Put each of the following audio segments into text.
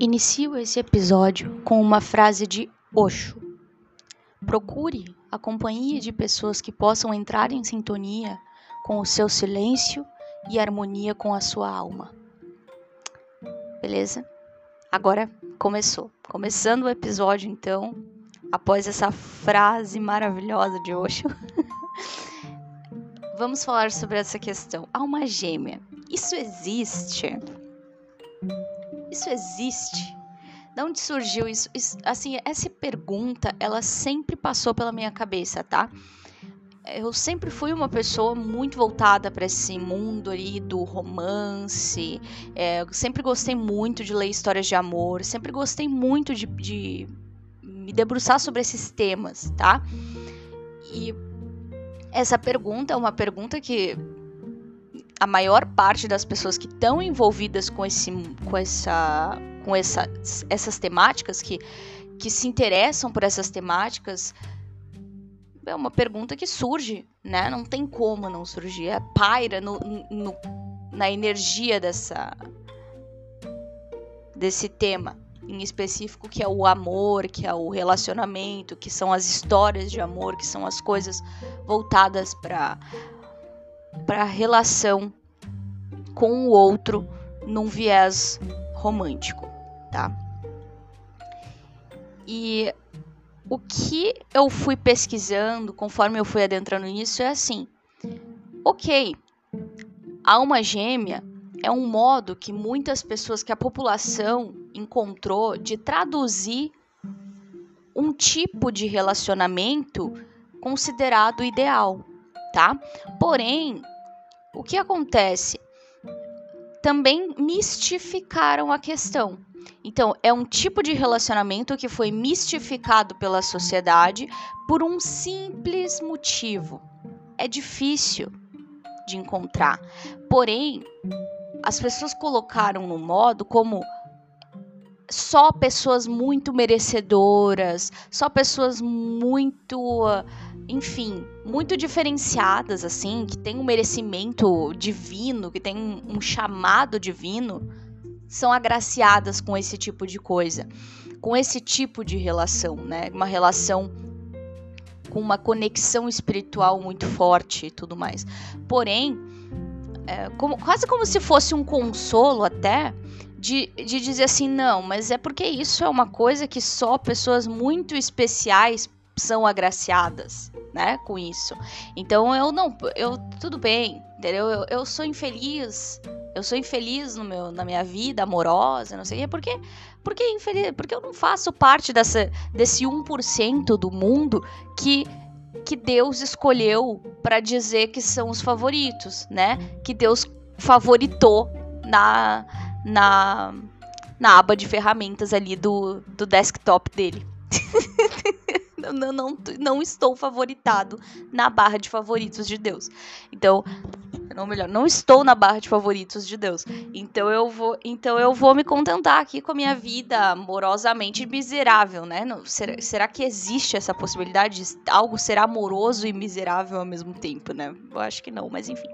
Inicio esse episódio com uma frase de Osho. Procure a companhia de pessoas que possam entrar em sintonia com o seu silêncio e harmonia com a sua alma. Beleza? Agora começou. Começando o episódio, então, após essa frase maravilhosa de Osho, vamos falar sobre essa questão. Alma gêmea. Isso existe? Isso existe? De onde surgiu isso? isso? Assim, essa pergunta, ela sempre passou pela minha cabeça, tá? Eu sempre fui uma pessoa muito voltada para esse mundo ali do romance. É, sempre gostei muito de ler histórias de amor. Sempre gostei muito de, de me debruçar sobre esses temas, tá? E essa pergunta é uma pergunta que a maior parte das pessoas que estão envolvidas com, esse, com, essa, com essa, essas temáticas, que, que se interessam por essas temáticas, é uma pergunta que surge, né? Não tem como não surgir. É paira no, no, na energia dessa, desse tema em específico, que é o amor, que é o relacionamento, que são as histórias de amor, que são as coisas voltadas para para a relação com o outro num viés romântico, tá? E o que eu fui pesquisando conforme eu fui adentrando nisso é assim: ok, alma gêmea é um modo que muitas pessoas, que a população encontrou de traduzir um tipo de relacionamento considerado ideal, tá? Porém, o que acontece? Também mistificaram a questão. Então, é um tipo de relacionamento que foi mistificado pela sociedade por um simples motivo. É difícil de encontrar. Porém, as pessoas colocaram no modo como só pessoas muito merecedoras, só pessoas muito, enfim, muito diferenciadas assim, que tem um merecimento divino, que tem um chamado divino, são agraciadas com esse tipo de coisa, com esse tipo de relação, né? Uma relação com uma conexão espiritual muito forte e tudo mais. Porém, é, como, quase como se fosse um consolo até de, de dizer assim, não, mas é porque isso é uma coisa que só pessoas muito especiais são agraciadas, né, com isso. Então eu não, eu tudo bem, entendeu? Eu, eu sou infeliz, eu sou infeliz no meu, na minha vida amorosa, não sei quê, porque porque infeliz, porque eu não faço parte dessa desse 1% do mundo que que Deus escolheu para dizer que são os favoritos, né? Que Deus favoritou na na, na aba de ferramentas ali do, do desktop dele. não, não, não estou favoritado na barra de favoritos de Deus. Então, não melhor, não estou na barra de favoritos de Deus. Então eu vou, então eu vou me contentar aqui com a minha vida amorosamente miserável, né? Não, será, será que existe essa possibilidade de algo ser amoroso e miserável ao mesmo tempo, né? Eu acho que não, mas enfim.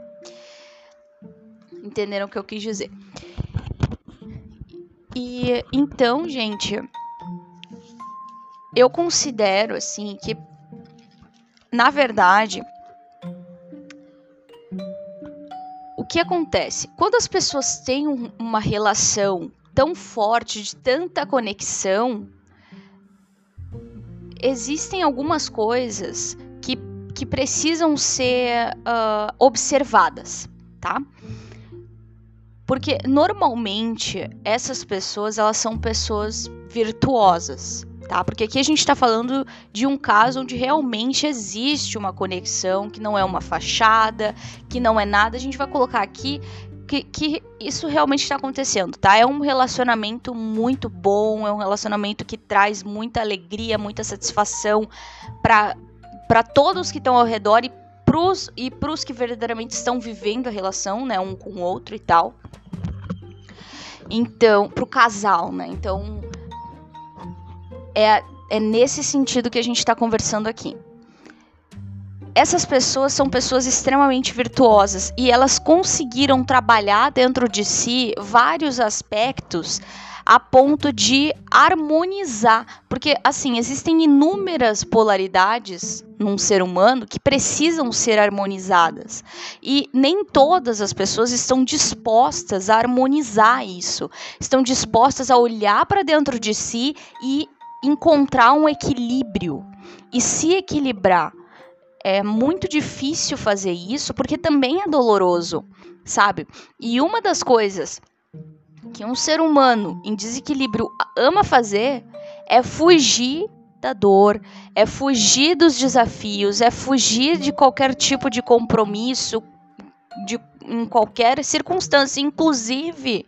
Entenderam o que eu quis dizer? E então, gente, eu considero assim que na verdade o que acontece? Quando as pessoas têm uma relação tão forte, de tanta conexão, existem algumas coisas que, que precisam ser uh, observadas, tá? Porque normalmente essas pessoas elas são pessoas virtuosas, tá? Porque aqui a gente está falando de um caso onde realmente existe uma conexão, que não é uma fachada, que não é nada. A gente vai colocar aqui que, que isso realmente está acontecendo, tá? É um relacionamento muito bom, é um relacionamento que traz muita alegria, muita satisfação para todos que estão ao redor e pros, e pros que verdadeiramente estão vivendo a relação, né, um com o outro e tal. Então, pro casal, né? Então, é, é nesse sentido que a gente está conversando aqui. Essas pessoas são pessoas extremamente virtuosas e elas conseguiram trabalhar dentro de si vários aspectos a ponto de harmonizar, porque assim, existem inúmeras polaridades num ser humano que precisam ser harmonizadas. E nem todas as pessoas estão dispostas a harmonizar isso. Estão dispostas a olhar para dentro de si e encontrar um equilíbrio e se equilibrar. É muito difícil fazer isso porque também é doloroso, sabe? E uma das coisas que um ser humano em desequilíbrio ama fazer é fugir da dor, é fugir dos desafios, é fugir de qualquer tipo de compromisso, de, em qualquer circunstância, inclusive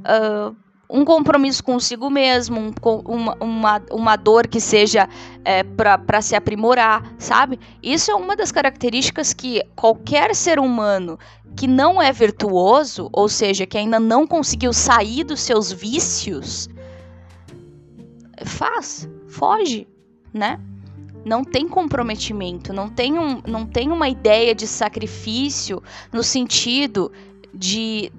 uh, um compromisso consigo mesmo, um, uma, uma, uma dor que seja é, para se aprimorar, sabe? Isso é uma das características que qualquer ser humano que não é virtuoso, ou seja, que ainda não conseguiu sair dos seus vícios, faz, foge, né? Não tem comprometimento, não tem, um, não tem uma ideia de sacrifício no sentido de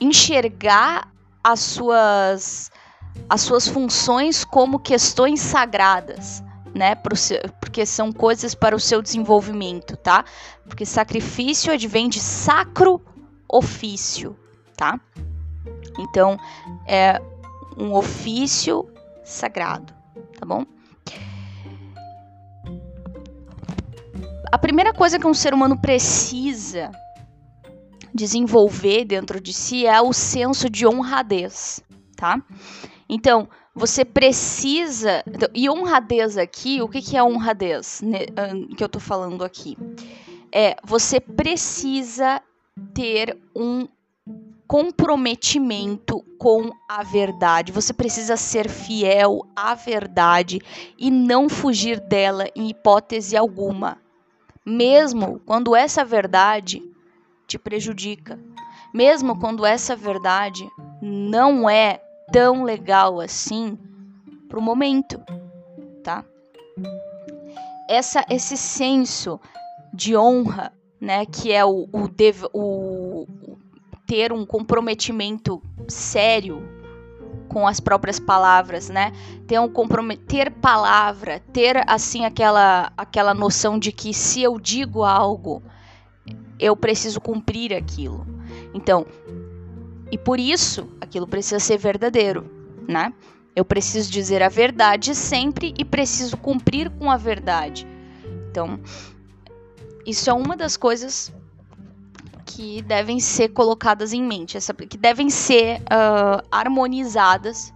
enxergar as suas, as suas funções como questões sagradas, né? Porque são coisas para o seu desenvolvimento, tá? Porque sacrifício advém de sacro ofício, tá? Então, é um ofício sagrado, tá bom? A primeira coisa que um ser humano precisa desenvolver dentro de si é o senso de honradez, tá? Então, você precisa. Então, e honradez aqui, o que, que é honradez né, que eu tô falando aqui? É, você precisa ter um comprometimento com a verdade. Você precisa ser fiel à verdade e não fugir dela em hipótese alguma. Mesmo quando essa verdade te prejudica. Mesmo quando essa verdade não é tão legal assim pro momento, tá? Essa, esse senso de honra, né, que é o, o, dev, o, ter um comprometimento sério com as próprias palavras, né? Ter um comprometer palavra, ter assim aquela aquela noção de que se eu digo algo, eu preciso cumprir aquilo. Então, e por isso aquilo precisa ser verdadeiro, né? Eu preciso dizer a verdade sempre e preciso cumprir com a verdade. Então, isso é uma das coisas que devem ser colocadas em mente, essa, que devem ser uh, harmonizadas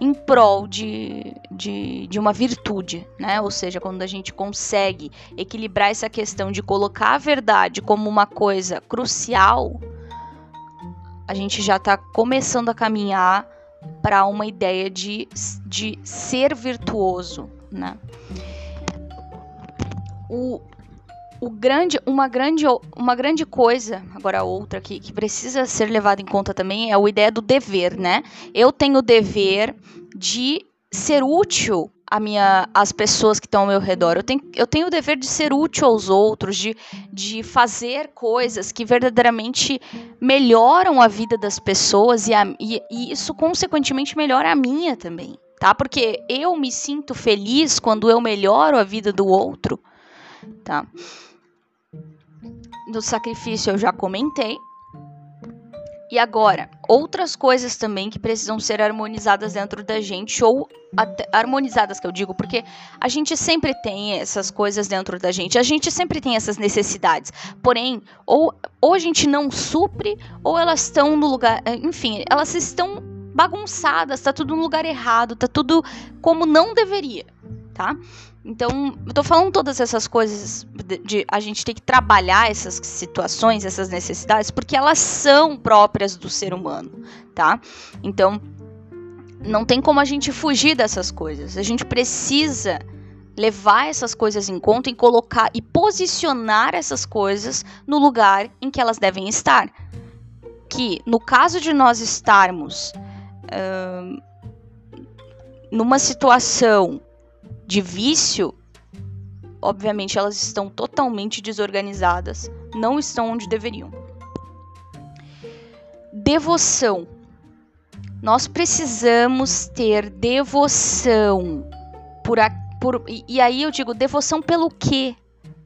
em prol de, de, de uma virtude, né? Ou seja, quando a gente consegue equilibrar essa questão de colocar a verdade como uma coisa crucial, a gente já está começando a caminhar para uma ideia de, de ser virtuoso, né? O, o grande, uma, grande, uma grande coisa, agora outra que, que precisa ser levada em conta também é a ideia do dever, né? Eu tenho o dever de ser útil a minha, às pessoas que estão ao meu redor. Eu tenho, eu tenho o dever de ser útil aos outros, de, de fazer coisas que verdadeiramente melhoram a vida das pessoas e, a, e, e isso, consequentemente, melhora a minha também. Tá? Porque eu me sinto feliz quando eu melhoro a vida do outro. Tá? Do sacrifício eu já comentei. E agora, outras coisas também que precisam ser harmonizadas dentro da gente, ou harmonizadas que eu digo, porque a gente sempre tem essas coisas dentro da gente, a gente sempre tem essas necessidades. Porém, ou, ou a gente não supre, ou elas estão no lugar. Enfim, elas estão bagunçadas, tá tudo no lugar errado, tá tudo como não deveria, tá? Então, eu tô falando todas essas coisas de, de, a gente ter que trabalhar essas situações, essas necessidades, porque elas são próprias do ser humano, tá? Então, não tem como a gente fugir dessas coisas. A gente precisa levar essas coisas em conta e colocar e posicionar essas coisas no lugar em que elas devem estar. Que no caso de nós estarmos numa situação de vício, obviamente elas estão totalmente desorganizadas, não estão onde deveriam. Devoção. Nós precisamos ter devoção por, a, por e, e aí eu digo devoção pelo quê?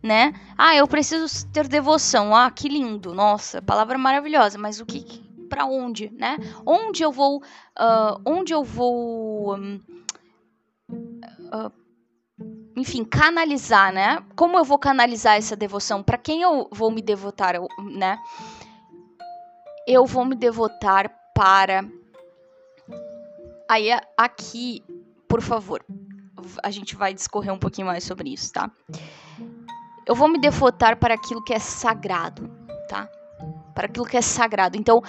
Né? Ah, eu preciso ter devoção. Ah, que lindo. Nossa, palavra maravilhosa. Mas o que, para onde, né? Onde eu vou, uh, onde eu vou, um, uh, enfim, canalizar, né? Como eu vou canalizar essa devoção? Para quem eu vou me devotar, né? Eu vou me devotar para. Aí aqui, por favor, a gente vai discorrer um pouquinho mais sobre isso, tá? Eu vou me devotar para aquilo que é sagrado, tá? Para aquilo que é sagrado. Então,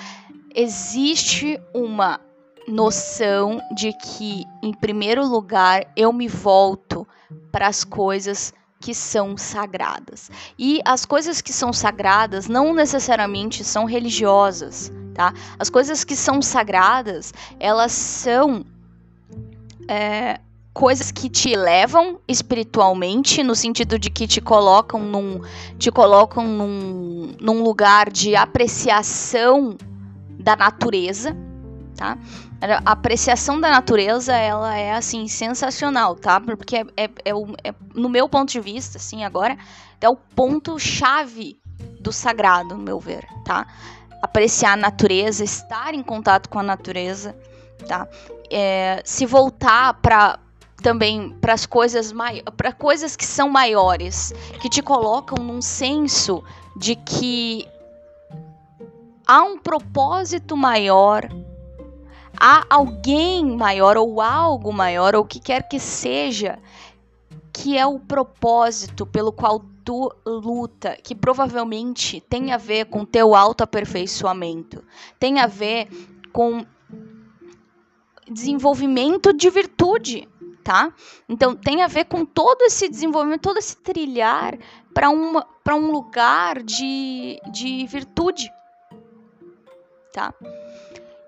existe uma noção de que, em primeiro lugar, eu me volto para as coisas que são sagradas. E as coisas que são sagradas não necessariamente são religiosas, tá? As coisas que são sagradas, elas são é, coisas que te elevam espiritualmente, no sentido de que te colocam num, te colocam num, num lugar de apreciação da natureza, tá? A apreciação da natureza, ela é, assim, sensacional, tá? Porque é, é, é, é no meu ponto de vista, assim, agora, é o ponto-chave do sagrado, no meu ver, tá? Apreciar a natureza, estar em contato com a natureza, tá? É, se voltar para também para as coisas para coisas que são maiores, que te colocam num senso de que há um propósito maior, há alguém maior ou algo maior, ou o que quer que seja, que é o propósito pelo qual tu luta, que provavelmente tem a ver com teu autoaperfeiçoamento, tem a ver com desenvolvimento de virtude, tá? Então tem a ver com todo esse desenvolvimento, todo esse trilhar para um lugar de, de virtude, tá?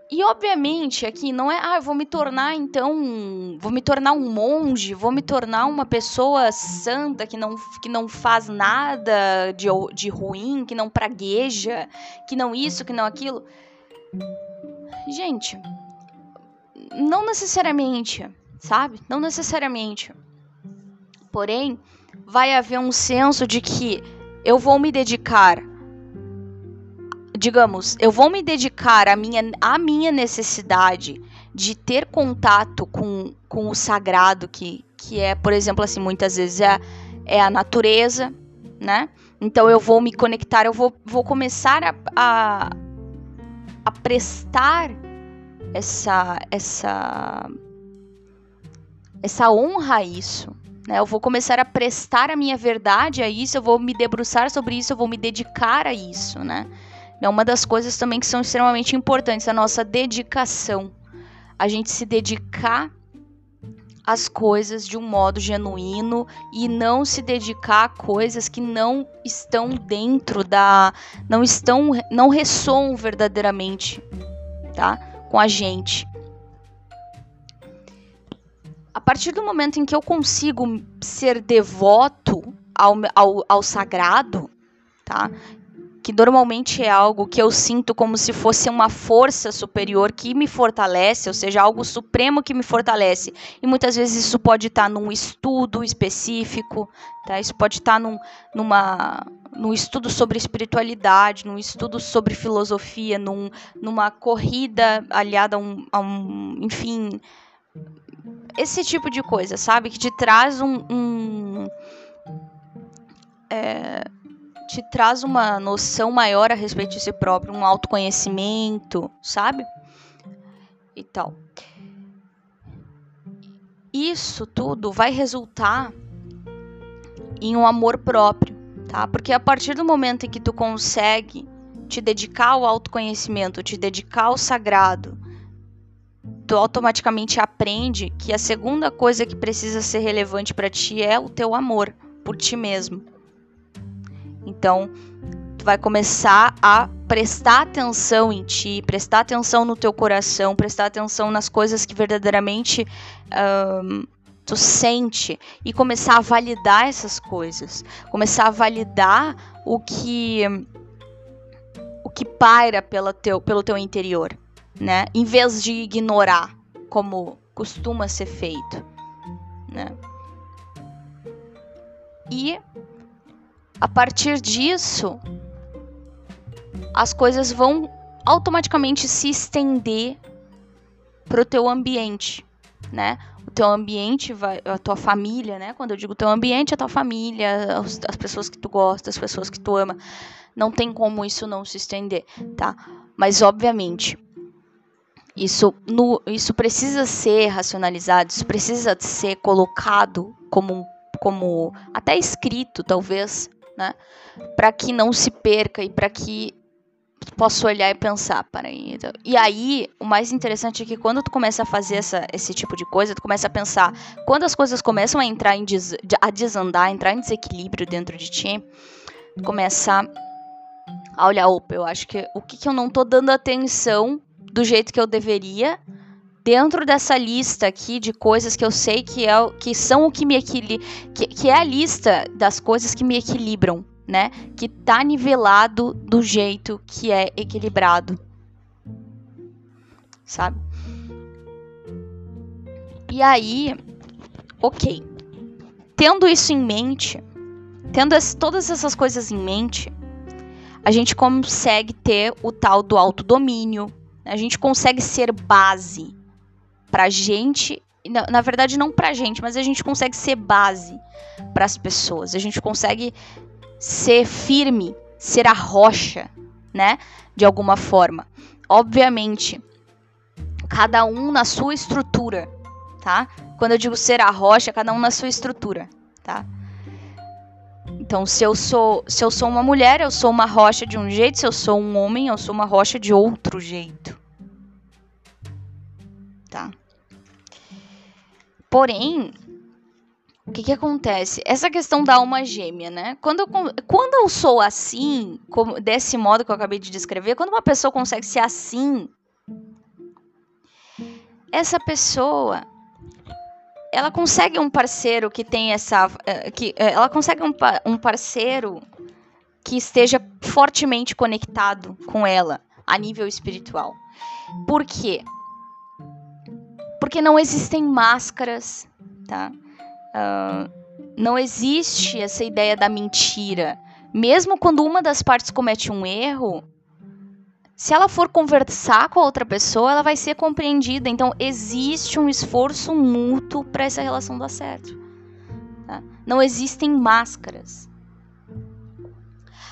E obviamente aqui não é, ah, vou me tornar então, vou me tornar um monge, vou me tornar uma pessoa santa que não, que não faz nada de, de ruim, que não pragueja, que não isso, que não aquilo. Gente, não necessariamente, sabe? Não necessariamente. Porém, vai haver um senso de que eu vou me dedicar digamos, eu vou me dedicar à minha, à minha necessidade de ter contato com, com o sagrado, que, que é, por exemplo, assim, muitas vezes é, é a natureza, né? Então eu vou me conectar, eu vou, vou começar a, a, a prestar essa, essa, essa honra a isso. Né? Eu vou começar a prestar a minha verdade a isso, eu vou me debruçar sobre isso, eu vou me dedicar a isso, né? É uma das coisas também que são extremamente importantes, a nossa dedicação. A gente se dedicar às coisas de um modo genuíno e não se dedicar a coisas que não estão dentro da não estão não ressoam verdadeiramente, tá? Com a gente. A partir do momento em que eu consigo ser devoto ao, ao, ao sagrado, tá? Que normalmente é algo que eu sinto como se fosse uma força superior que me fortalece, ou seja, algo supremo que me fortalece. E muitas vezes isso pode estar num estudo específico, tá? Isso pode estar num, numa num estudo sobre espiritualidade, num estudo sobre filosofia, num, numa corrida aliada a um, a um enfim, esse tipo de coisa, sabe? Que te traz um, um é, te traz uma noção maior a respeito de si próprio, um autoconhecimento, sabe? E tal. Isso tudo vai resultar em um amor próprio, tá? Porque a partir do momento em que tu consegue te dedicar ao autoconhecimento, te dedicar ao sagrado, tu automaticamente aprende que a segunda coisa que precisa ser relevante para ti é o teu amor por ti mesmo. Então, tu vai começar a prestar atenção em ti, prestar atenção no teu coração, prestar atenção nas coisas que verdadeiramente um, tu sente e começar a validar essas coisas, começar a validar o que o que paira pela teu, pelo teu interior, né? Em vez de ignorar, como costuma ser feito, né? E a partir disso, as coisas vão automaticamente se estender para o teu ambiente, né? O teu ambiente, vai, a tua família, né? Quando eu digo teu ambiente, a tua família, as, as pessoas que tu gosta, as pessoas que tu ama. Não tem como isso não se estender, tá? Mas, obviamente, isso, no, isso precisa ser racionalizado, isso precisa ser colocado como, como até escrito, talvez, né? Para que não se perca e para que posso olhar e pensar, para. Então, e aí, o mais interessante é que quando tu começa a fazer essa, esse tipo de coisa, tu começa a pensar, quando as coisas começam a entrar em des, a desandar, entrar em desequilíbrio dentro de ti, tu começa a olhar, opa, eu acho que o que, que eu não tô dando atenção do jeito que eu deveria dentro dessa lista aqui de coisas que eu sei que, é, que são o que me equilibra, que, que é a lista das coisas que me equilibram, né? Que tá nivelado do jeito que é equilibrado. Sabe? E aí, ok. Tendo isso em mente, tendo as, todas essas coisas em mente, a gente consegue ter o tal do autodomínio, a gente consegue ser base pra gente, na, na verdade não pra gente, mas a gente consegue ser base para as pessoas. A gente consegue ser firme, ser a rocha, né? De alguma forma. Obviamente, cada um na sua estrutura, tá? Quando eu digo ser a rocha, cada um na sua estrutura, tá? Então, se eu sou, se eu sou uma mulher, eu sou uma rocha de um jeito, se eu sou um homem, eu sou uma rocha de outro jeito. Porém, o que, que acontece? Essa questão da alma gêmea, né? Quando eu, quando eu sou assim, como, desse modo que eu acabei de descrever, quando uma pessoa consegue ser assim, essa pessoa ela consegue um parceiro que tem essa eh, que eh, ela consegue um, um parceiro que esteja fortemente conectado com ela a nível espiritual. Por quê? Porque não existem máscaras, tá? Uh, não existe essa ideia da mentira. Mesmo quando uma das partes comete um erro, se ela for conversar com a outra pessoa, ela vai ser compreendida. Então, existe um esforço mútuo para essa relação dar certo. Tá? Não existem máscaras.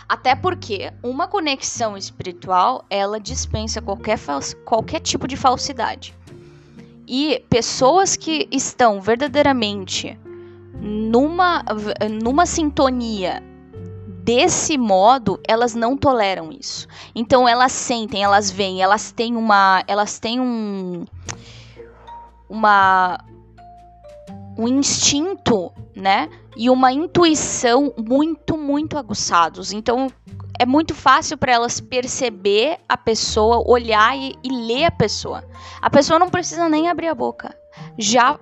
Até porque uma conexão espiritual, ela dispensa qualquer, qualquer tipo de falsidade. E pessoas que estão verdadeiramente numa, numa sintonia desse modo, elas não toleram isso. Então elas sentem, elas veem, elas têm uma, elas têm um uma um instinto, né? E uma intuição muito, muito aguçados. Então é muito fácil para elas perceber a pessoa, olhar e, e ler a pessoa. A pessoa não precisa nem abrir a boca. Já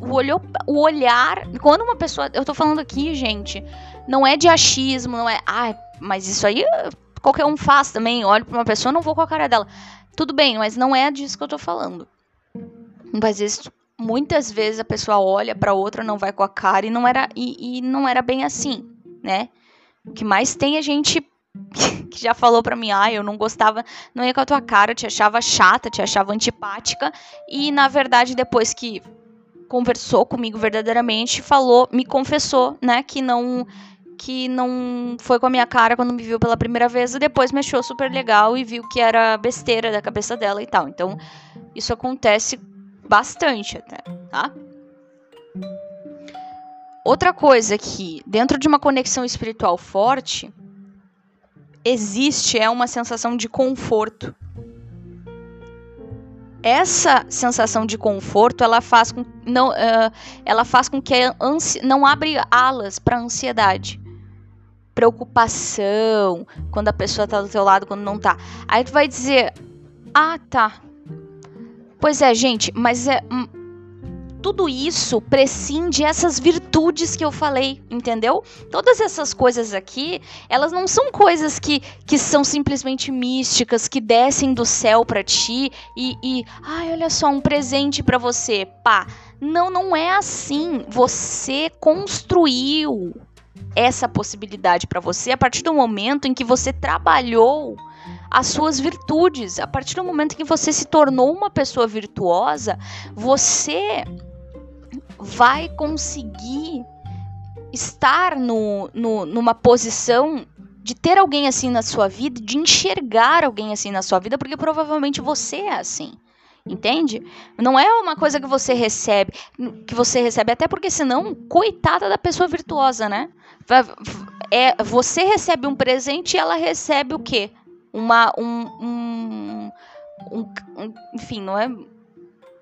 o, olho, o olhar. Quando uma pessoa. Eu tô falando aqui, gente. Não é de achismo, não é. Ah, mas isso aí qualquer um faz também. Olho pra uma pessoa, não vou com a cara dela. Tudo bem, mas não é disso que eu tô falando. Às vezes, muitas vezes a pessoa olha para outra, não vai com a cara e não era e, e não era bem assim, né? O que mais tem é gente que já falou pra mim, ah, eu não gostava, não ia com a tua cara, te achava chata, te achava antipática, e na verdade, depois que conversou comigo verdadeiramente, falou, me confessou, né, que não que não foi com a minha cara quando me viu pela primeira vez e depois me achou super legal e viu que era besteira da cabeça dela e tal. Então, isso acontece bastante até, tá? Outra coisa que, dentro de uma conexão espiritual forte, existe é uma sensação de conforto. Essa sensação de conforto, ela faz com, não, uh, ela faz com que não abre alas para ansiedade preocupação quando a pessoa tá do teu lado, quando não tá. Aí tu vai dizer: "Ah, tá. Pois é, gente, mas é hum, tudo isso prescinde essas virtudes que eu falei, entendeu? Todas essas coisas aqui, elas não são coisas que, que são simplesmente místicas, que descem do céu para ti e, e, ai, olha só, um presente para você, pá. Não, não é assim. Você construiu essa possibilidade para você a partir do momento em que você trabalhou as suas virtudes. A partir do momento em que você se tornou uma pessoa virtuosa, você vai conseguir estar no, no, numa posição de ter alguém assim na sua vida, de enxergar alguém assim na sua vida, porque provavelmente você é assim. Entende? Não é uma coisa que você recebe, que você recebe, até porque senão, coitada da pessoa virtuosa, né? É, você recebe um presente e ela recebe o quê? Uma. Um, um, um, um enfim, não é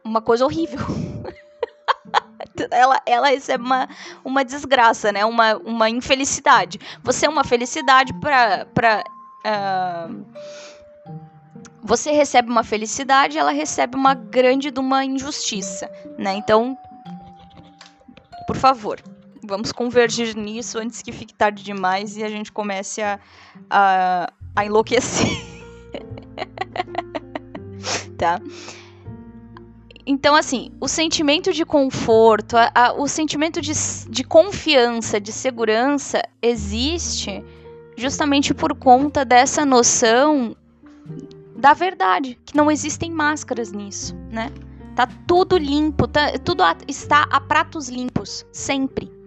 uma coisa horrível. ela, ela recebe uma, uma desgraça, né? Uma, uma infelicidade. Você é uma felicidade para. Pra, uh, você recebe uma felicidade, ela recebe uma grande de uma injustiça, né? Então, por favor, vamos convergir nisso antes que fique tarde demais e a gente comece a, a, a enlouquecer. tá? Então, assim, o sentimento de conforto, a, a, o sentimento de, de confiança, de segurança existe justamente por conta dessa noção da verdade, que não existem máscaras nisso, né? Tá tudo limpo, tá, tudo a, está a pratos limpos, sempre.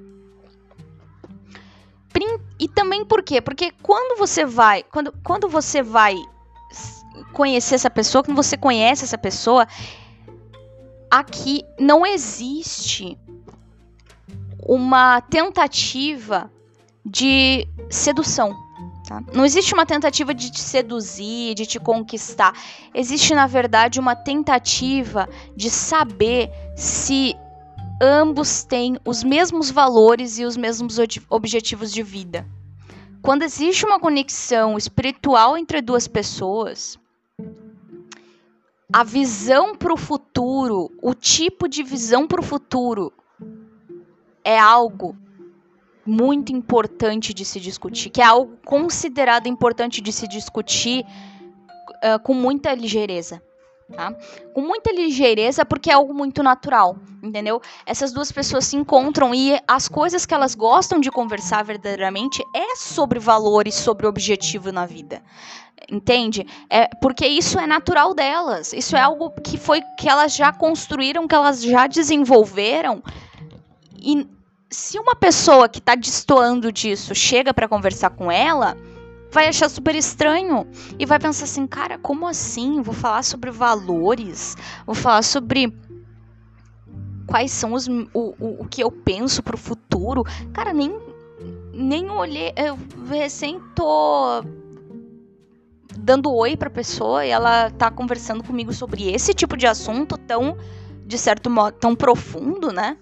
E também por quê? Porque quando você vai, quando, quando você vai conhecer essa pessoa, quando você conhece essa pessoa, aqui não existe uma tentativa de sedução. Tá? Não existe uma tentativa de te seduzir, de te conquistar. Existe, na verdade, uma tentativa de saber se ambos têm os mesmos valores e os mesmos objetivos de vida. Quando existe uma conexão espiritual entre duas pessoas, a visão para o futuro, o tipo de visão para o futuro é algo muito importante de se discutir, que é algo considerado importante de se discutir uh, com muita ligeireza. Tá? Com muita ligeireza, porque é algo muito natural, entendeu? Essas duas pessoas se encontram e as coisas que elas gostam de conversar verdadeiramente é sobre valores, sobre objetivo na vida. Entende? É porque isso é natural delas. Isso é algo que foi que elas já construíram, que elas já desenvolveram. E se uma pessoa que está destoando disso chega para conversar com ela, vai achar super estranho e vai pensar assim, cara, como assim? Vou falar sobre valores, vou falar sobre quais são os o, o, o que eu penso pro futuro. Cara, nem nem olhei, eu recém tô dando oi pra pessoa e ela tá conversando comigo sobre esse tipo de assunto tão de certo modo tão profundo, né?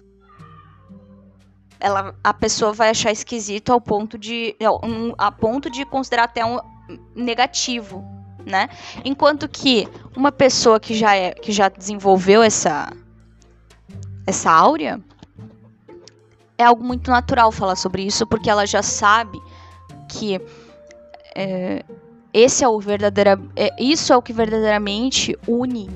Ela, a pessoa vai achar esquisito ao ponto de a ponto de considerar até um negativo, né? Enquanto que uma pessoa que já é que já desenvolveu essa essa áurea é algo muito natural falar sobre isso porque ela já sabe que é, esse é o verdadeiro é, isso é o que verdadeiramente une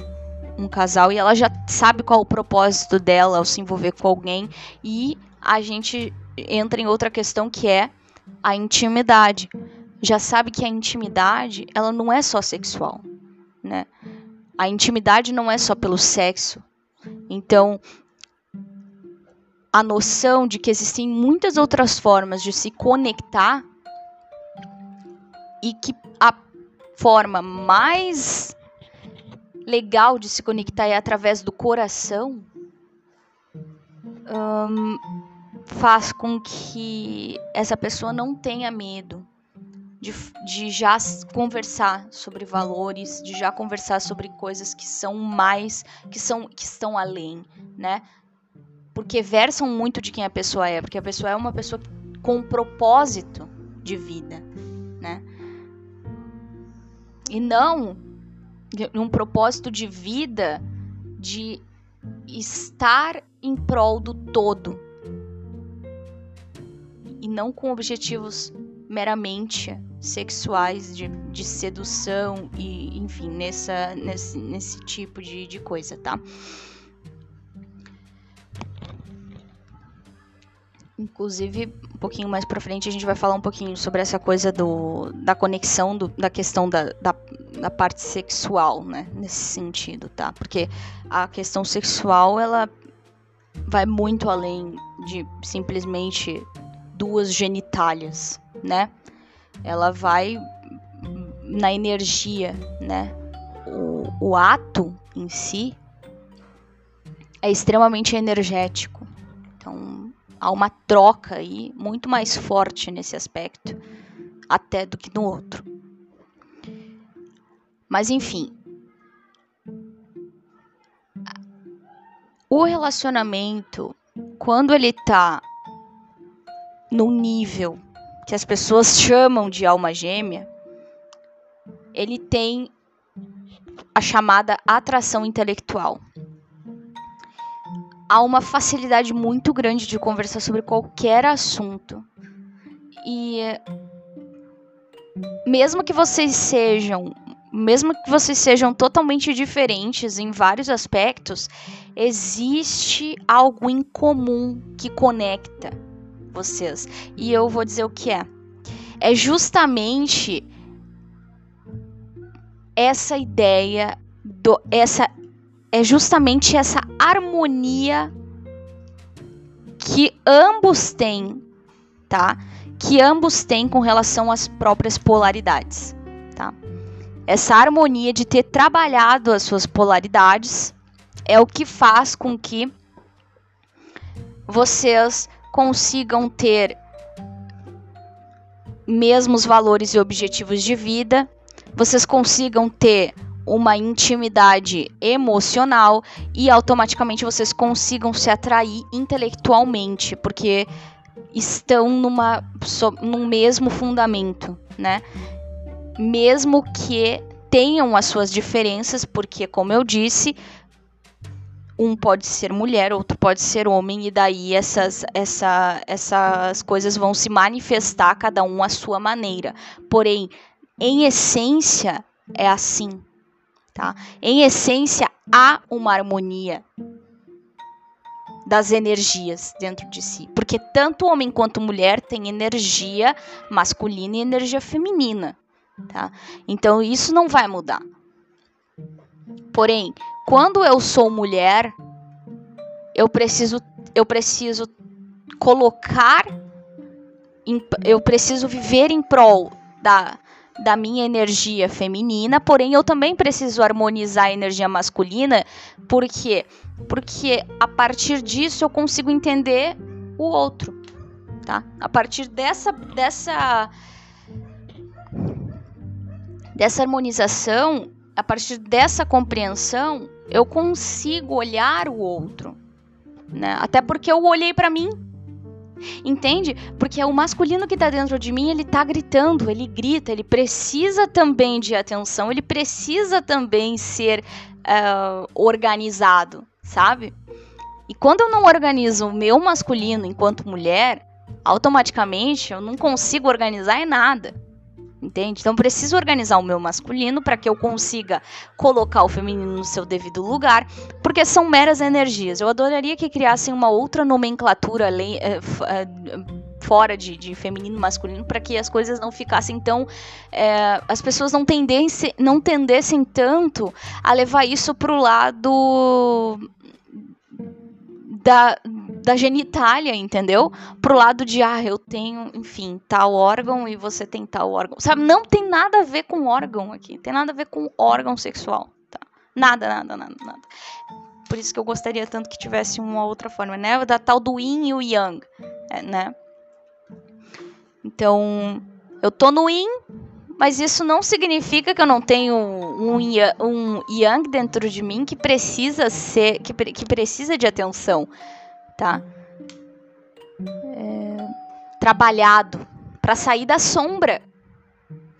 um casal e ela já sabe qual o propósito dela ao se envolver com alguém e a gente entra em outra questão que é a intimidade. Já sabe que a intimidade, ela não é só sexual, né? A intimidade não é só pelo sexo. Então, a noção de que existem muitas outras formas de se conectar e que a forma mais legal de se conectar é através do coração. Um, faz com que essa pessoa não tenha medo de, de já conversar sobre valores, de já conversar sobre coisas que são mais, que são que estão além, né? Porque versam muito de quem a pessoa é, porque a pessoa é uma pessoa com um propósito de vida, né? E não um propósito de vida de estar em prol do todo e não com objetivos meramente sexuais de, de sedução e enfim nessa nesse, nesse tipo de, de coisa tá Inclusive, um pouquinho mais pra frente, a gente vai falar um pouquinho sobre essa coisa do, da conexão, do, da questão da, da, da, parte sexual, né? Nesse sentido, tá? Porque a questão sexual, ela vai muito além de simplesmente duas genitálias, né? Ela vai na energia, né? O, o ato em si é extremamente energético. Então, há uma troca aí muito mais forte nesse aspecto, até do que no outro. Mas enfim, o relacionamento, quando ele tá num nível que as pessoas chamam de alma gêmea, ele tem a chamada atração intelectual há uma facilidade muito grande de conversar sobre qualquer assunto. E mesmo que vocês sejam, mesmo que vocês sejam totalmente diferentes em vários aspectos, existe algo em comum que conecta vocês. E eu vou dizer o que é. É justamente essa ideia do essa é justamente essa harmonia que ambos têm, tá? Que ambos têm com relação às próprias polaridades, tá? Essa harmonia de ter trabalhado as suas polaridades é o que faz com que vocês consigam ter mesmos valores e objetivos de vida, vocês consigam ter uma intimidade emocional e automaticamente vocês consigam se atrair intelectualmente, porque estão numa so, num mesmo fundamento, né? Mesmo que tenham as suas diferenças, porque como eu disse, um pode ser mulher, outro pode ser homem, e daí essas, essa, essas coisas vão se manifestar cada um à sua maneira. Porém, em essência, é assim, Tá? Em essência, há uma harmonia das energias dentro de si, porque tanto homem quanto mulher têm energia masculina e energia feminina, tá? Então isso não vai mudar. Porém, quando eu sou mulher, eu preciso eu preciso colocar eu preciso viver em prol da da minha energia feminina, porém eu também preciso harmonizar a energia masculina, por quê? Porque a partir disso eu consigo entender o outro, tá? A partir dessa dessa dessa harmonização, a partir dessa compreensão, eu consigo olhar o outro, né? Até porque eu olhei para mim Entende? Porque é o masculino que está dentro de mim, ele está gritando, ele grita, ele precisa também de atenção, ele precisa também ser uh, organizado, sabe? E quando eu não organizo o meu masculino enquanto mulher, automaticamente eu não consigo organizar em nada. Entende? Então preciso organizar o meu masculino para que eu consiga colocar o feminino no seu devido lugar, porque são meras energias. Eu adoraria que criassem uma outra nomenclatura além, é, é, fora de, de feminino e masculino para que as coisas não ficassem tão. É, as pessoas não, tendessem, não tendessem tanto a levar isso para o lado da, da genitália, entendeu? Pro lado de, ah, eu tenho, enfim, tal órgão e você tem tal órgão. Sabe, não tem nada a ver com órgão aqui. Tem nada a ver com órgão sexual, tá? Nada, nada, nada, nada. Por isso que eu gostaria tanto que tivesse uma outra forma, né? Da tal do yin e o yang, é, né? Então, eu tô no yin, mas isso não significa que eu não tenho um, um yang dentro de mim que precisa ser, que, que precisa de atenção tá? É, trabalhado para sair da sombra,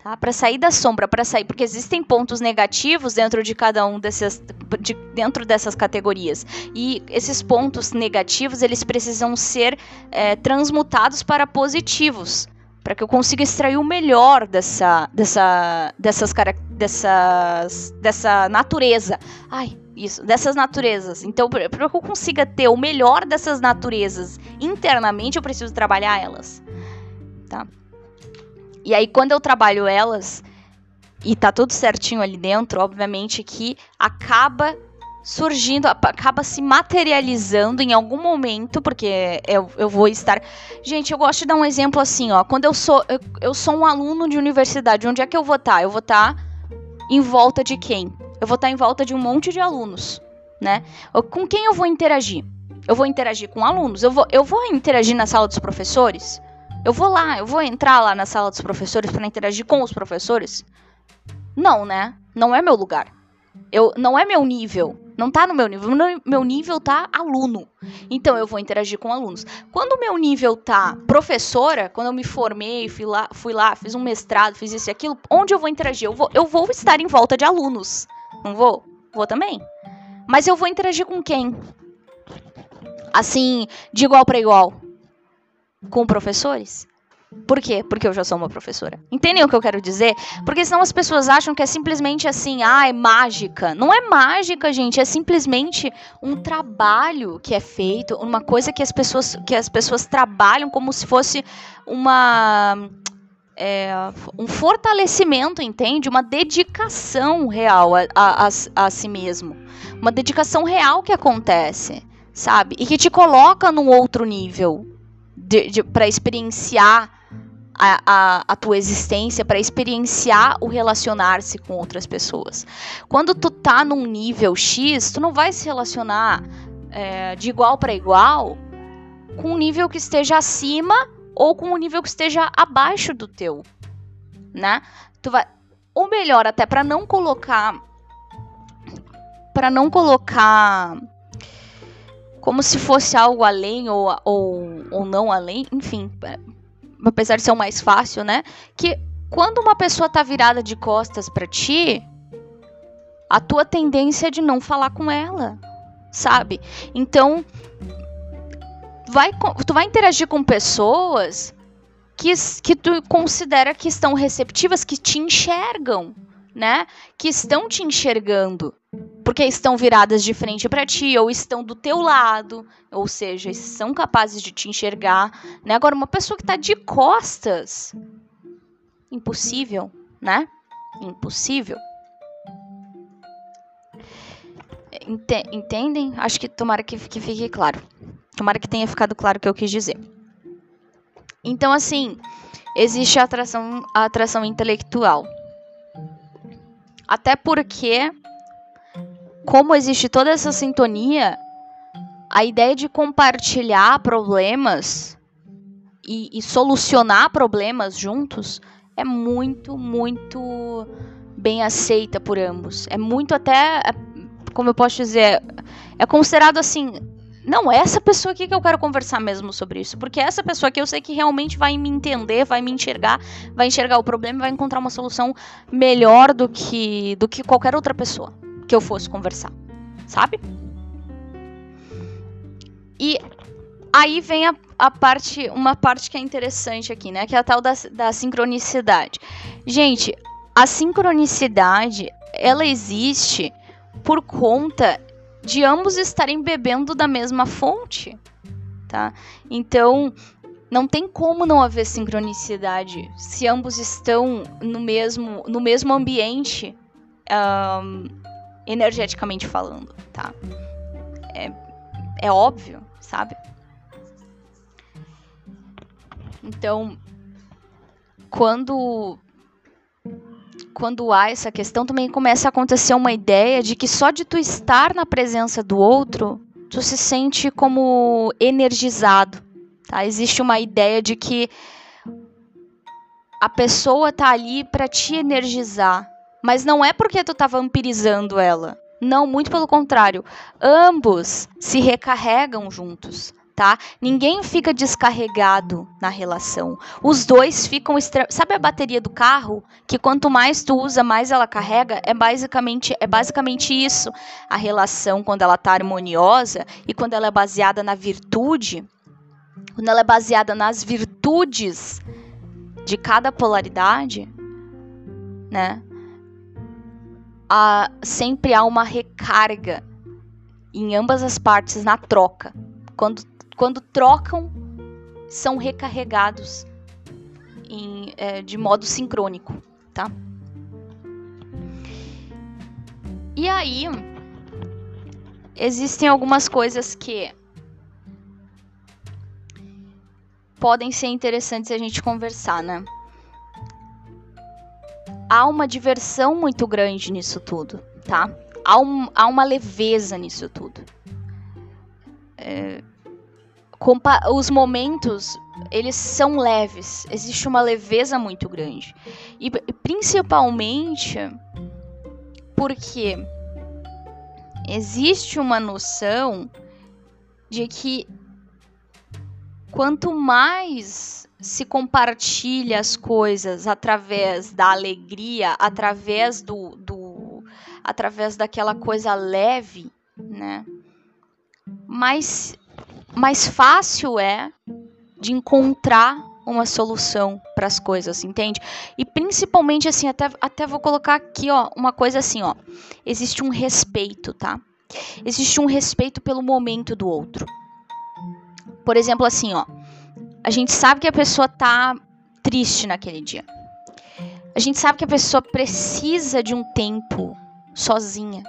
tá? Para sair da sombra, para sair, porque existem pontos negativos dentro de cada um desses, de, dentro dessas categorias. E esses pontos negativos eles precisam ser é, transmutados para positivos, para que eu consiga extrair o melhor dessa, dessa, dessas, dessas, dessa natureza. Ai, isso, dessas naturezas. Então, para que eu consiga ter o melhor dessas naturezas internamente, eu preciso trabalhar elas, tá? E aí, quando eu trabalho elas e tá tudo certinho ali dentro, obviamente que acaba surgindo, acaba se materializando em algum momento, porque eu, eu vou estar. Gente, eu gosto de dar um exemplo assim, ó. Quando eu sou, eu, eu sou um aluno de universidade, onde é que eu vou estar? Tá? Eu vou estar tá em volta de quem? Eu vou estar tá em volta de um monte de alunos, né? Com quem eu vou interagir? Eu vou interagir com alunos. Eu vou, eu vou interagir na sala dos professores? Eu vou lá, eu vou entrar lá na sala dos professores para interagir com os professores? Não, né? Não é meu lugar. Eu, não é meu nível. Não tá no meu nível. Meu nível tá aluno. Então eu vou interagir com alunos. Quando o meu nível tá professora, quando eu me formei, fui lá, fui lá, fiz um mestrado, fiz isso e aquilo, onde eu vou interagir? Eu vou, eu vou estar em volta de alunos. Não vou? Vou também. Mas eu vou interagir com quem? Assim, de igual para igual com professores? Por quê? Porque eu já sou uma professora. Entendem o que eu quero dizer? Porque senão as pessoas acham que é simplesmente assim, ah, é mágica. Não é mágica, gente, é simplesmente um trabalho que é feito, uma coisa que as pessoas, que as pessoas trabalham como se fosse uma é, um fortalecimento, entende? Uma dedicação real a, a, a, a si mesmo. Uma dedicação real que acontece, sabe? E que te coloca num outro nível para experienciar a, a, a, tua existência, para experienciar o relacionar-se com outras pessoas. Quando tu tá num nível X, tu não vai se relacionar é, de igual para igual com um nível que esteja acima ou com um nível que esteja abaixo do teu, né? Tu vai, ou melhor, até para não colocar, para não colocar como se fosse algo além ou, ou, ou não além, enfim, apesar de ser o mais fácil, né? Que quando uma pessoa tá virada de costas para ti, a tua tendência é de não falar com ela, sabe? Então, vai, tu vai interagir com pessoas que, que tu considera que estão receptivas, que te enxergam, né? Que estão te enxergando porque estão viradas de frente para ti ou estão do teu lado, ou seja, são capazes de te enxergar, né? Agora uma pessoa que está de costas, impossível, né? Impossível. Entendem? Acho que tomara que, que fique claro. Tomara que tenha ficado claro o que eu quis dizer. Então, assim, existe a atração, a atração intelectual. Até porque como existe toda essa sintonia, a ideia de compartilhar problemas e, e solucionar problemas juntos é muito, muito bem aceita por ambos. É muito até, como eu posso dizer, é considerado assim. Não, é essa pessoa aqui que eu quero conversar mesmo sobre isso. Porque é essa pessoa aqui eu sei que realmente vai me entender, vai me enxergar, vai enxergar o problema vai encontrar uma solução melhor do que, do que qualquer outra pessoa que eu fosse conversar, sabe? E aí vem a, a, parte, uma parte que é interessante aqui, né? Que é a tal da, da sincronicidade. Gente, a sincronicidade, ela existe por conta de ambos estarem bebendo da mesma fonte, tá? Então, não tem como não haver sincronicidade se ambos estão no mesmo, no mesmo ambiente um, energeticamente falando, tá? É, é óbvio, sabe? Então, quando quando há essa questão, também começa a acontecer uma ideia de que só de tu estar na presença do outro, tu se sente como energizado, tá? Existe uma ideia de que a pessoa tá ali para te energizar, mas não é porque tu tá vampirizando ela. Não, muito pelo contrário. Ambos se recarregam juntos, tá? Ninguém fica descarregado na relação. Os dois ficam extre... sabe a bateria do carro que quanto mais tu usa, mais ela carrega? É basicamente é basicamente isso. A relação quando ela tá harmoniosa e quando ela é baseada na virtude, quando ela é baseada nas virtudes de cada polaridade, né? Há, sempre há uma recarga em ambas as partes na troca. Quando quando trocam, são recarregados em, é, de modo sincrônico, tá? E aí, existem algumas coisas que podem ser interessantes a gente conversar, né? Há uma diversão muito grande nisso tudo, tá? Há, um, há uma leveza nisso tudo. É, os momentos eles são leves, existe uma leveza muito grande. E principalmente porque existe uma noção de que quanto mais se compartilha as coisas através da alegria, através do, do através daquela coisa leve, né? Mais mais fácil é de encontrar uma solução para as coisas, entende? E principalmente assim, até, até vou colocar aqui, ó, uma coisa assim, ó. Existe um respeito, tá? Existe um respeito pelo momento do outro. Por exemplo, assim, ó. A gente sabe que a pessoa tá triste naquele dia. A gente sabe que a pessoa precisa de um tempo sozinha.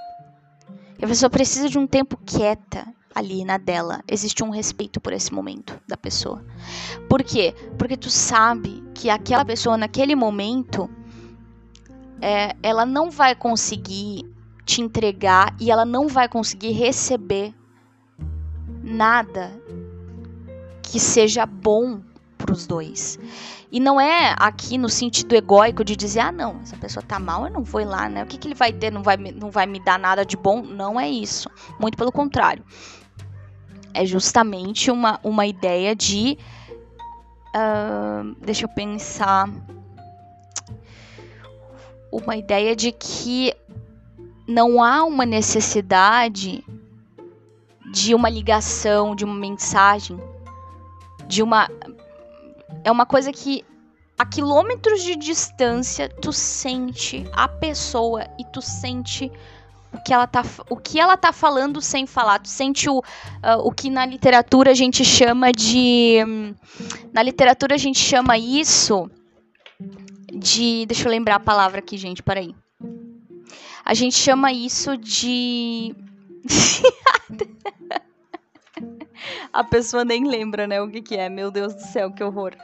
Que a pessoa precisa de um tempo quieta ali na dela. Existe um respeito por esse momento da pessoa. Por quê? Porque tu sabe que aquela pessoa naquele momento é, ela não vai conseguir te entregar e ela não vai conseguir receber nada que seja bom para os dois. E não é aqui no sentido egóico de dizer, ah, não, essa pessoa tá mal, eu não vou lá, né? O que, que ele vai ter? Não vai, não vai me dar nada de bom? Não é isso. Muito pelo contrário é justamente uma, uma ideia de. Uh, deixa eu pensar. Uma ideia de que não há uma necessidade de uma ligação, de uma mensagem, de uma. É uma coisa que a quilômetros de distância tu sente a pessoa e tu sente o que ela tá, o que ela tá falando sem falar. Tu sente o, uh, o que na literatura a gente chama de. Na literatura a gente chama isso de. Deixa eu lembrar a palavra aqui, gente, peraí. A gente chama isso de. a pessoa nem lembra, né, o que, que é. Meu Deus do céu, que horror.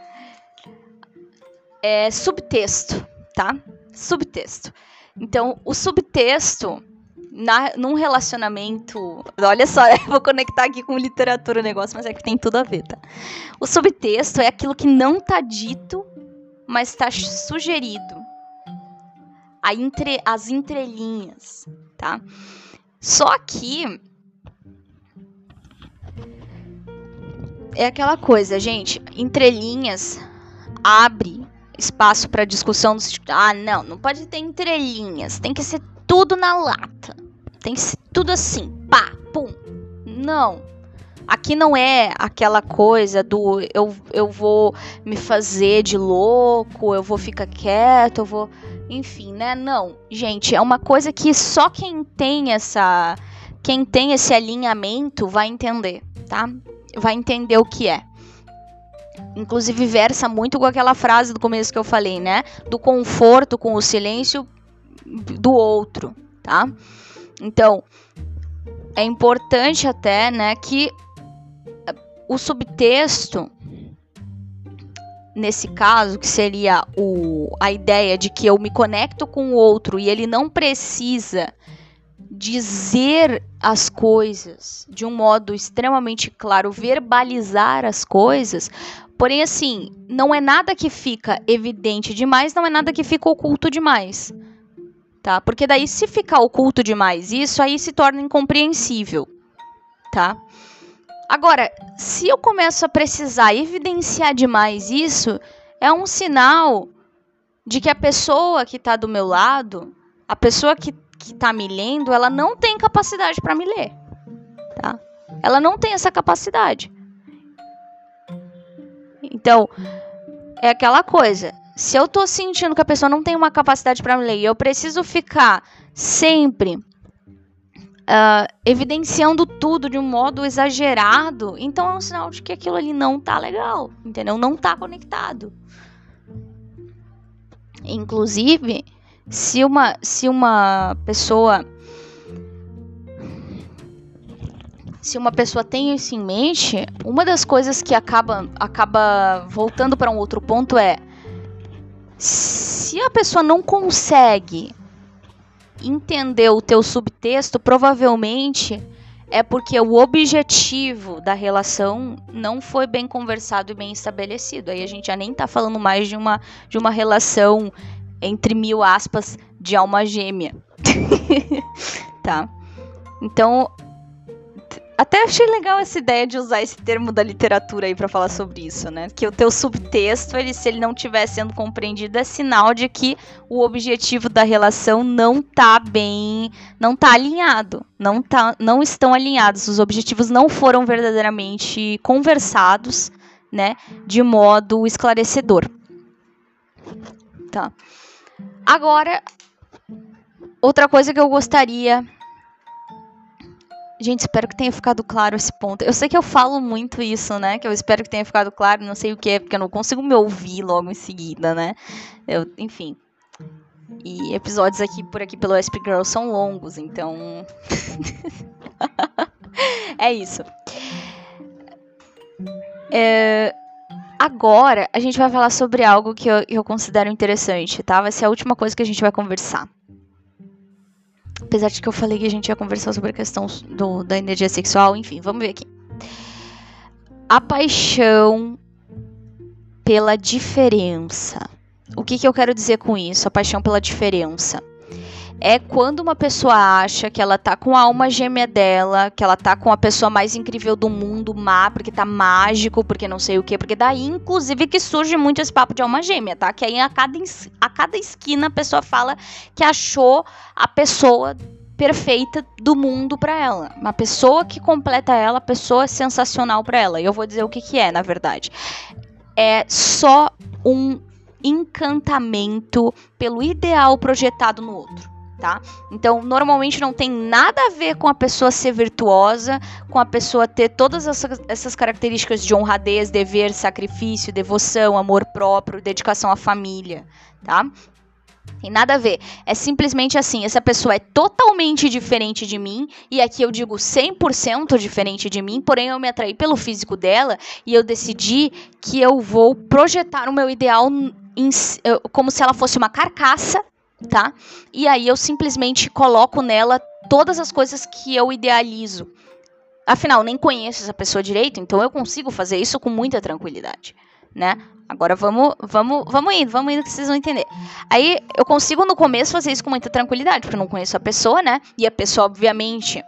É subtexto, tá? Subtexto. Então, o subtexto na, num relacionamento. Olha só, eu vou conectar aqui com literatura o negócio, mas é que tem tudo a ver, tá? O subtexto é aquilo que não tá dito, mas está sugerido. A entre, as entrelinhas, tá? Só que. É aquela coisa, gente. Entrelinhas abre espaço para discussão. Ah, não, não pode ter entrelinhas. Tem que ser tudo na lata. Tem que ser tudo assim, pá, pum. Não. Aqui não é aquela coisa do eu, eu vou me fazer de louco, eu vou ficar quieto, eu vou. Enfim, né? Não. Gente, é uma coisa que só quem tem essa. Quem tem esse alinhamento vai entender, tá? Vai entender o que é. Inclusive, versa muito com aquela frase do começo que eu falei, né? Do conforto com o silêncio do outro, tá? Então, é importante até, né, que o subtexto nesse caso, que seria o, a ideia de que eu me conecto com o outro e ele não precisa dizer as coisas de um modo extremamente claro, verbalizar as coisas. Porém, assim, não é nada que fica evidente demais, não é nada que fica oculto demais tá? Porque daí se ficar oculto demais isso, aí se torna incompreensível, tá? Agora, se eu começo a precisar evidenciar demais isso, é um sinal de que a pessoa que está do meu lado, a pessoa que, está me lendo, ela não tem capacidade para me ler. Tá? Ela não tem essa capacidade. Então, é aquela coisa. Se eu tô sentindo que a pessoa não tem uma capacidade para me ler e eu preciso ficar sempre uh, evidenciando tudo de um modo exagerado, então é um sinal de que aquilo ali não tá legal, entendeu? Não tá conectado. Inclusive, se uma, se uma pessoa se uma pessoa tem isso em mente, uma das coisas que acaba, acaba voltando para um outro ponto é se a pessoa não consegue entender o teu subtexto, provavelmente é porque o objetivo da relação não foi bem conversado e bem estabelecido. Aí a gente já nem está falando mais de uma, de uma relação entre mil aspas de alma gêmea. tá? Então, até achei legal essa ideia de usar esse termo da literatura aí para falar sobre isso, né? Que o teu subtexto, ele, se ele não estiver sendo compreendido, é sinal de que o objetivo da relação não tá bem, não tá alinhado, não tá, não estão alinhados, os objetivos não foram verdadeiramente conversados, né, de modo esclarecedor. Tá. Agora, outra coisa que eu gostaria Gente, espero que tenha ficado claro esse ponto. Eu sei que eu falo muito isso, né? Que eu espero que tenha ficado claro, não sei o que é, porque eu não consigo me ouvir logo em seguida, né? Eu, enfim. E episódios aqui por aqui pelo SP Girl são longos, então. é isso. É... Agora a gente vai falar sobre algo que eu, eu considero interessante, tá? Vai ser a última coisa que a gente vai conversar. Apesar de que eu falei que a gente ia conversar sobre a questão do, da energia sexual, enfim, vamos ver aqui. A paixão pela diferença. O que, que eu quero dizer com isso? A paixão pela diferença é quando uma pessoa acha que ela tá com a alma gêmea dela, que ela tá com a pessoa mais incrível do mundo, má, porque tá mágico, porque não sei o que, porque daí, inclusive, que surge muito esse papo de alma gêmea, tá? Que aí a cada, a cada esquina a pessoa fala que achou a pessoa perfeita do mundo para ela. Uma pessoa que completa ela, pessoa sensacional para ela. E eu vou dizer o que, que é, na verdade. É só um encantamento pelo ideal projetado no outro tá? Então, normalmente não tem nada a ver com a pessoa ser virtuosa, com a pessoa ter todas essas, características de honradez, dever, sacrifício, devoção, amor próprio, dedicação à família, tá? Tem nada a ver. É simplesmente assim: essa pessoa é totalmente diferente de mim, e aqui eu digo 100% diferente de mim, porém eu me atraí pelo físico dela e eu decidi que eu vou projetar o meu ideal em, como se ela fosse uma carcaça tá? E aí eu simplesmente coloco nela todas as coisas que eu idealizo. Afinal, nem conheço essa pessoa direito, então eu consigo fazer isso com muita tranquilidade, né? Agora vamos, vamos, vamos indo, vamos indo que vocês vão entender. Aí eu consigo no começo fazer isso com muita tranquilidade, porque eu não conheço a pessoa, né? E a pessoa, obviamente.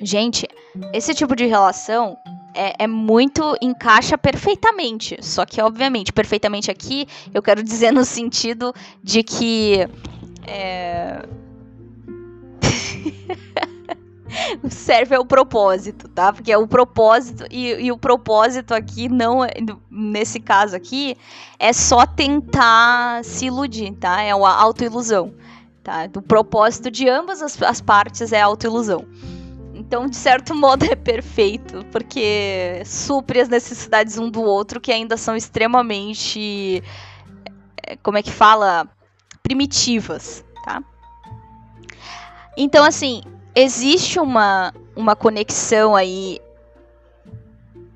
Gente, esse tipo de relação é, é, muito. encaixa perfeitamente. Só que, obviamente, perfeitamente aqui, eu quero dizer no sentido de que. É... serve ao propósito, tá? Porque é o propósito, e, e, o propósito aqui não, é, nesse caso aqui, é só tentar se iludir, tá? É uma autoilusão, tá? O propósito de ambas as, as partes é autoilusão. Então, de certo modo, é perfeito, porque supre as necessidades um do outro que ainda são extremamente. É, como é que fala? Primitivas, tá? Então, assim, existe uma, uma conexão aí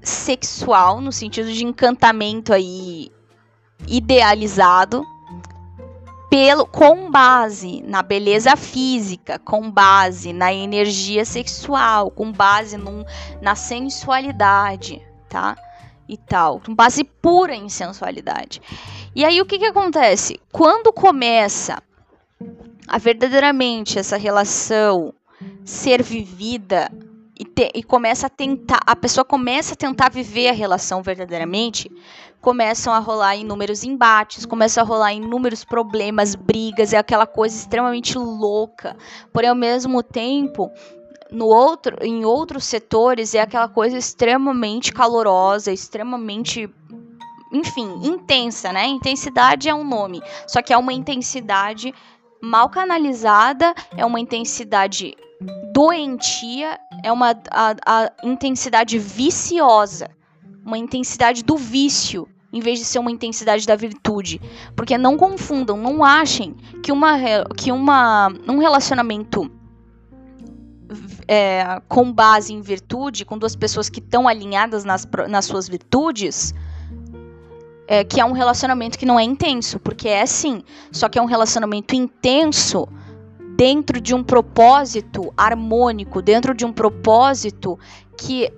sexual, no sentido de encantamento aí idealizado, pelo, com base na beleza física, com base na energia sexual, com base num, na sensualidade, tá? E tal, com base pura em sensualidade. E aí o que, que acontece? Quando começa a verdadeiramente essa relação ser vivida e, te, e começa a tentar, a pessoa começa a tentar viver a relação verdadeiramente, começam a rolar inúmeros embates, começam a rolar inúmeros problemas, brigas, é aquela coisa extremamente louca. Porém, ao mesmo tempo, no outro, em outros setores é aquela coisa extremamente calorosa, extremamente enfim, intensa, né? Intensidade é um nome, só que é uma intensidade mal canalizada, é uma intensidade doentia, é uma a, a intensidade viciosa, uma intensidade do vício, em vez de ser uma intensidade da virtude. Porque não confundam, não achem que, uma, que uma, um relacionamento é, com base em virtude, com duas pessoas que estão alinhadas nas, nas suas virtudes, é, que é um relacionamento que não é intenso, porque é sim, só que é um relacionamento intenso dentro de um propósito harmônico, dentro de um propósito que,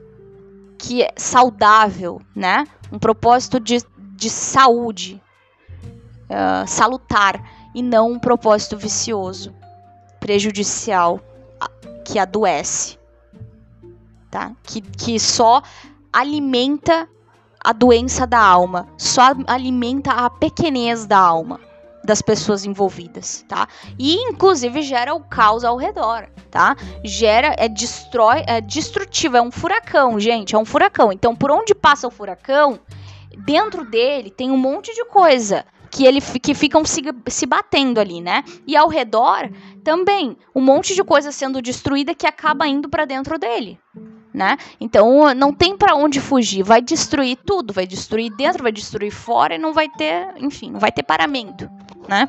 que é saudável, né? Um propósito de, de saúde, uh, salutar, e não um propósito vicioso, prejudicial, que adoece, tá? Que, que só alimenta a doença da alma, só alimenta a pequenez da alma das pessoas envolvidas, tá? E inclusive gera o caos ao redor, tá? Gera, é destrói, é destrutivo, é um furacão, gente, é um furacão. Então, por onde passa o furacão, dentro dele tem um monte de coisa que ele que ficam se, se batendo ali, né? E ao redor também um monte de coisa sendo destruída que acaba indo para dentro dele, né? Então não tem para onde fugir, vai destruir tudo, vai destruir dentro, vai destruir fora e não vai ter, enfim, não vai ter paramento, né?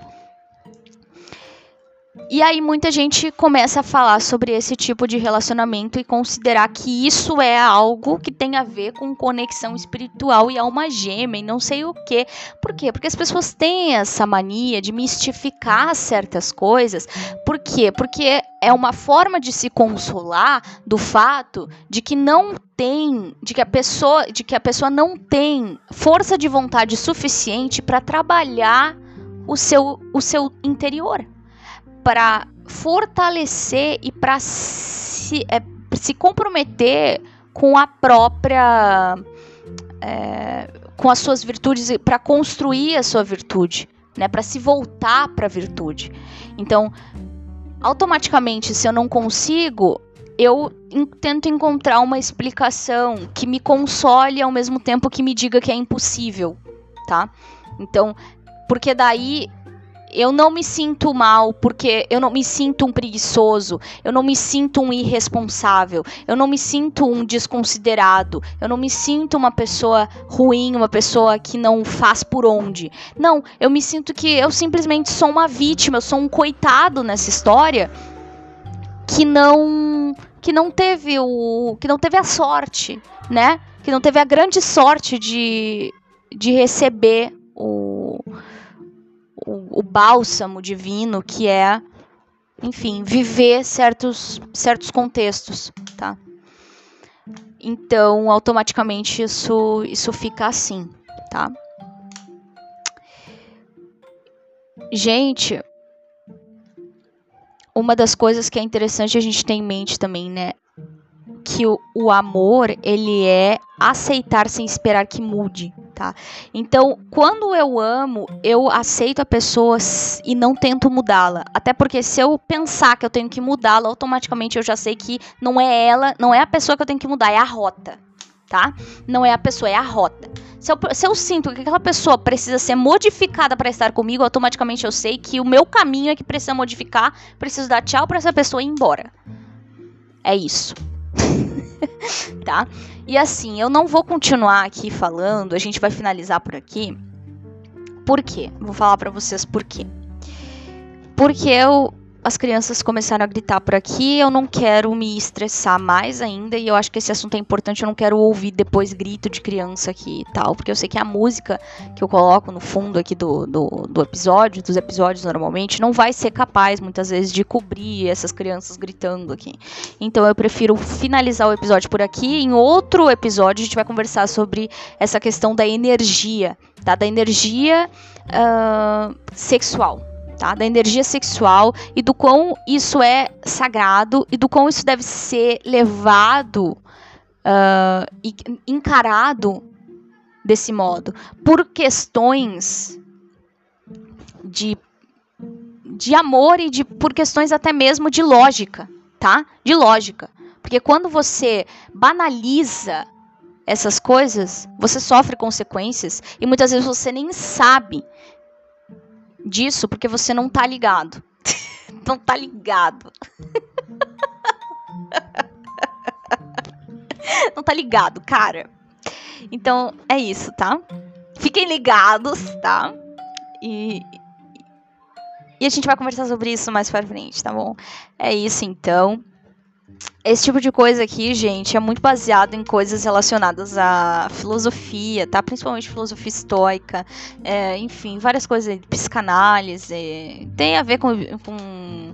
E aí muita gente começa a falar sobre esse tipo de relacionamento e considerar que isso é algo que tem a ver com conexão espiritual e alma gêmea e não sei o quê. Por quê? Porque as pessoas têm essa mania de mistificar certas coisas. Por quê? Porque é uma forma de se consolar do fato de que não tem, de que a pessoa, de que a pessoa não tem força de vontade suficiente para trabalhar o seu, o seu interior para fortalecer e para se, é, se comprometer com a própria. É, com as suas virtudes, para construir a sua virtude, né, para se voltar para a virtude. Então, automaticamente, se eu não consigo, eu tento encontrar uma explicação que me console ao mesmo tempo que me diga que é impossível, tá? Então, porque daí eu não me sinto mal porque eu não me sinto um preguiçoso, eu não me sinto um irresponsável, eu não me sinto um desconsiderado, eu não me sinto uma pessoa ruim, uma pessoa que não faz por onde. Não, eu me sinto que eu simplesmente sou uma vítima, eu sou um coitado nessa história que não que não teve o que não teve a sorte, né? Que não teve a grande sorte de de receber o o, bálsamo divino que é, enfim, viver certos, certos contextos, tá? Então, automaticamente isso, isso fica assim, tá? Gente, uma das coisas que é interessante a gente ter em mente também, né? Que o, o amor, ele é aceitar sem esperar que mude, tá? Então, quando eu amo, eu aceito a pessoa e não tento mudá-la. Até porque se eu pensar que eu tenho que mudá-la, automaticamente eu já sei que não é ela, não é a pessoa que eu tenho que mudar, é a rota, tá? Não é a pessoa, é a rota. Se eu, se eu sinto que aquela pessoa precisa ser modificada para estar comigo, automaticamente eu sei que o meu caminho é que precisa modificar, preciso dar tchau para essa pessoa ir embora. É isso. tá? E assim, eu não vou continuar aqui falando, a gente vai finalizar por aqui. Por quê? Vou falar para vocês por quê. Porque eu as crianças começaram a gritar por aqui, eu não quero me estressar mais ainda, e eu acho que esse assunto é importante, eu não quero ouvir depois grito de criança aqui e tal, porque eu sei que a música que eu coloco no fundo aqui do, do, do episódio, dos episódios normalmente, não vai ser capaz, muitas vezes, de cobrir essas crianças gritando aqui. Então eu prefiro finalizar o episódio por aqui, em outro episódio a gente vai conversar sobre essa questão da energia, tá? Da energia uh, sexual Tá? Da energia sexual e do quão isso é sagrado e do quão isso deve ser levado uh, e encarado desse modo por questões de, de amor e de, por questões até mesmo de lógica, tá? De lógica. Porque quando você banaliza essas coisas, você sofre consequências e muitas vezes você nem sabe disso porque você não tá ligado. não tá ligado. não tá ligado, cara. Então é isso, tá? Fiquem ligados, tá? E, e a gente vai conversar sobre isso mais pra frente, tá bom? É isso então. Esse tipo de coisa aqui, gente, é muito baseado em coisas relacionadas à filosofia, tá? Principalmente filosofia estoica, é, enfim, várias coisas, psicanálise, tem a ver com, com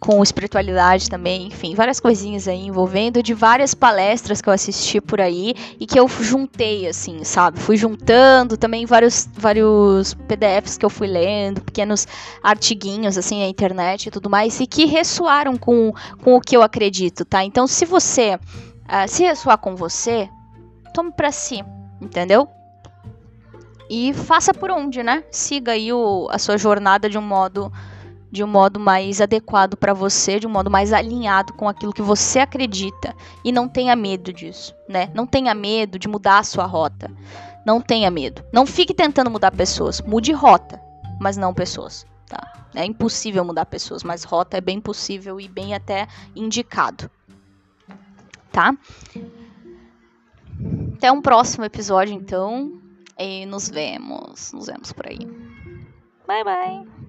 com espiritualidade também, enfim, várias coisinhas aí envolvendo de várias palestras que eu assisti por aí e que eu juntei assim, sabe? Fui juntando também vários vários PDFs que eu fui lendo, pequenos artiguinhos assim na internet e tudo mais e que ressoaram com, com o que eu acredito, tá? Então, se você uh, se ressoar com você, tome para si, entendeu? E faça por onde, né? Siga aí o, a sua jornada de um modo de um modo mais adequado para você, de um modo mais alinhado com aquilo que você acredita e não tenha medo disso, né? Não tenha medo de mudar a sua rota. Não tenha medo. Não fique tentando mudar pessoas. Mude rota, mas não pessoas, tá? É impossível mudar pessoas, mas rota é bem possível e bem até indicado. Tá? Até um próximo episódio então, e nos vemos, nos vemos por aí. Bye bye.